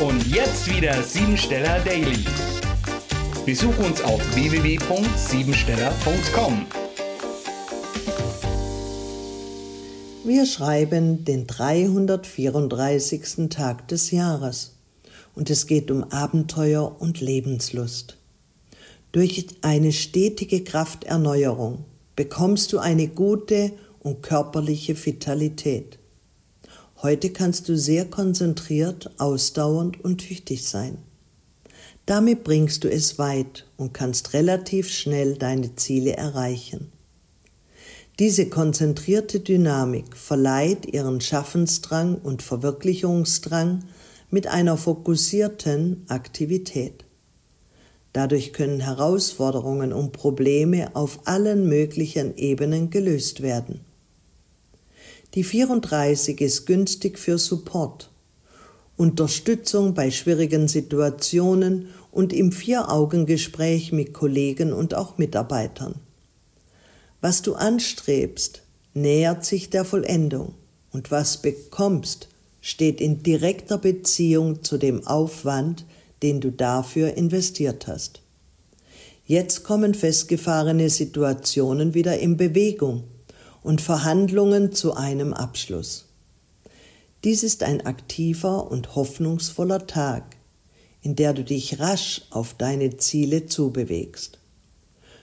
Und jetzt wieder Siebensteller Daily. Besuch uns auf www.siebensteller.com. Wir schreiben den 334. Tag des Jahres und es geht um Abenteuer und Lebenslust. Durch eine stetige Krafterneuerung bekommst du eine gute und körperliche Vitalität. Heute kannst du sehr konzentriert, ausdauernd und tüchtig sein. Damit bringst du es weit und kannst relativ schnell deine Ziele erreichen. Diese konzentrierte Dynamik verleiht ihren Schaffensdrang und Verwirklichungsdrang mit einer fokussierten Aktivität. Dadurch können Herausforderungen und Probleme auf allen möglichen Ebenen gelöst werden. Die 34 ist günstig für Support, Unterstützung bei schwierigen Situationen und im Vier-Augen-Gespräch mit Kollegen und auch Mitarbeitern. Was du anstrebst, nähert sich der Vollendung und was bekommst, steht in direkter Beziehung zu dem Aufwand, den du dafür investiert hast. Jetzt kommen festgefahrene Situationen wieder in Bewegung und Verhandlungen zu einem Abschluss. Dies ist ein aktiver und hoffnungsvoller Tag, in der du dich rasch auf deine Ziele zubewegst.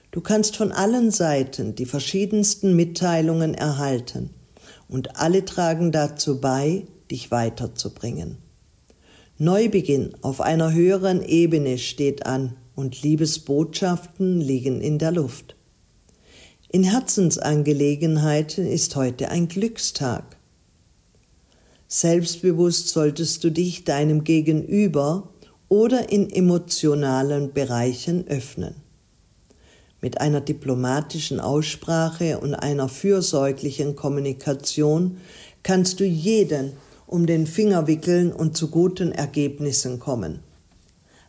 Du kannst von allen Seiten die verschiedensten Mitteilungen erhalten und alle tragen dazu bei, dich weiterzubringen. Neubeginn auf einer höheren Ebene steht an und Liebesbotschaften liegen in der Luft. In Herzensangelegenheiten ist heute ein Glückstag. Selbstbewusst solltest du dich deinem Gegenüber oder in emotionalen Bereichen öffnen. Mit einer diplomatischen Aussprache und einer fürsorglichen Kommunikation kannst du jeden um den Finger wickeln und zu guten Ergebnissen kommen.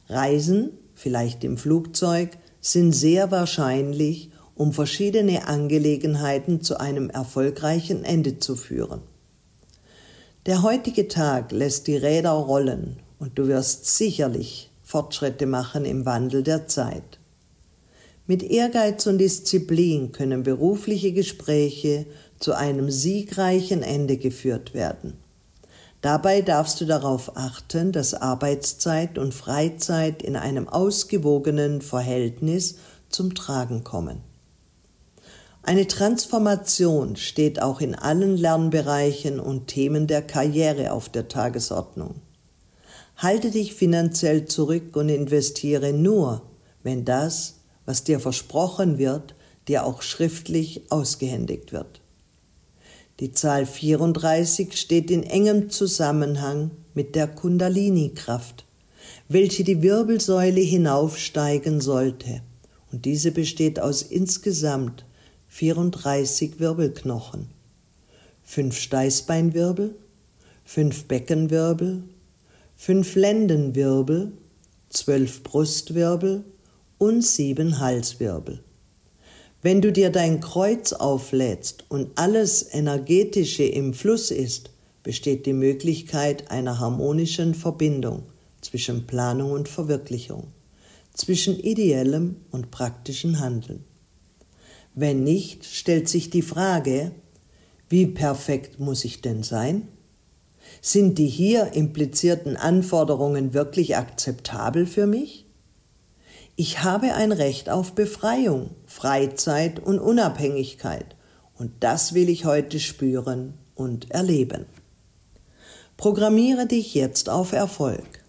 Reisen, vielleicht im Flugzeug, sind sehr wahrscheinlich um verschiedene Angelegenheiten zu einem erfolgreichen Ende zu führen. Der heutige Tag lässt die Räder rollen und du wirst sicherlich Fortschritte machen im Wandel der Zeit. Mit Ehrgeiz und Disziplin können berufliche Gespräche zu einem siegreichen Ende geführt werden. Dabei darfst du darauf achten, dass Arbeitszeit und Freizeit in einem ausgewogenen Verhältnis zum Tragen kommen. Eine Transformation steht auch in allen Lernbereichen und Themen der Karriere auf der Tagesordnung. Halte dich finanziell zurück und investiere nur, wenn das, was dir versprochen wird, dir auch schriftlich ausgehändigt wird. Die Zahl 34 steht in engem Zusammenhang mit der Kundalini-Kraft, welche die Wirbelsäule hinaufsteigen sollte, und diese besteht aus insgesamt 34 Wirbelknochen, fünf Steißbeinwirbel, fünf Beckenwirbel, fünf Lendenwirbel, zwölf Brustwirbel und sieben Halswirbel. Wenn du dir dein Kreuz auflädst und alles Energetische im Fluss ist, besteht die Möglichkeit einer harmonischen Verbindung zwischen Planung und Verwirklichung, zwischen ideellem und praktischen Handeln. Wenn nicht, stellt sich die Frage, wie perfekt muss ich denn sein? Sind die hier implizierten Anforderungen wirklich akzeptabel für mich? Ich habe ein Recht auf Befreiung, Freizeit und Unabhängigkeit und das will ich heute spüren und erleben. Programmiere dich jetzt auf Erfolg.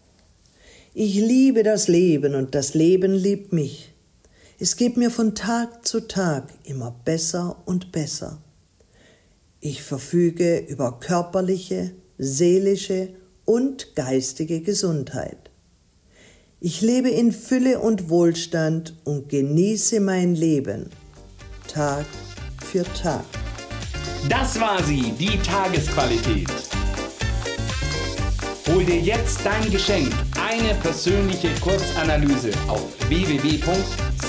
Ich liebe das Leben und das Leben liebt mich. Es geht mir von Tag zu Tag immer besser und besser. Ich verfüge über körperliche, seelische und geistige Gesundheit. Ich lebe in Fülle und Wohlstand und genieße mein Leben Tag für Tag. Das war sie, die Tagesqualität. Hol dir jetzt dein Geschenk, eine persönliche Kurzanalyse auf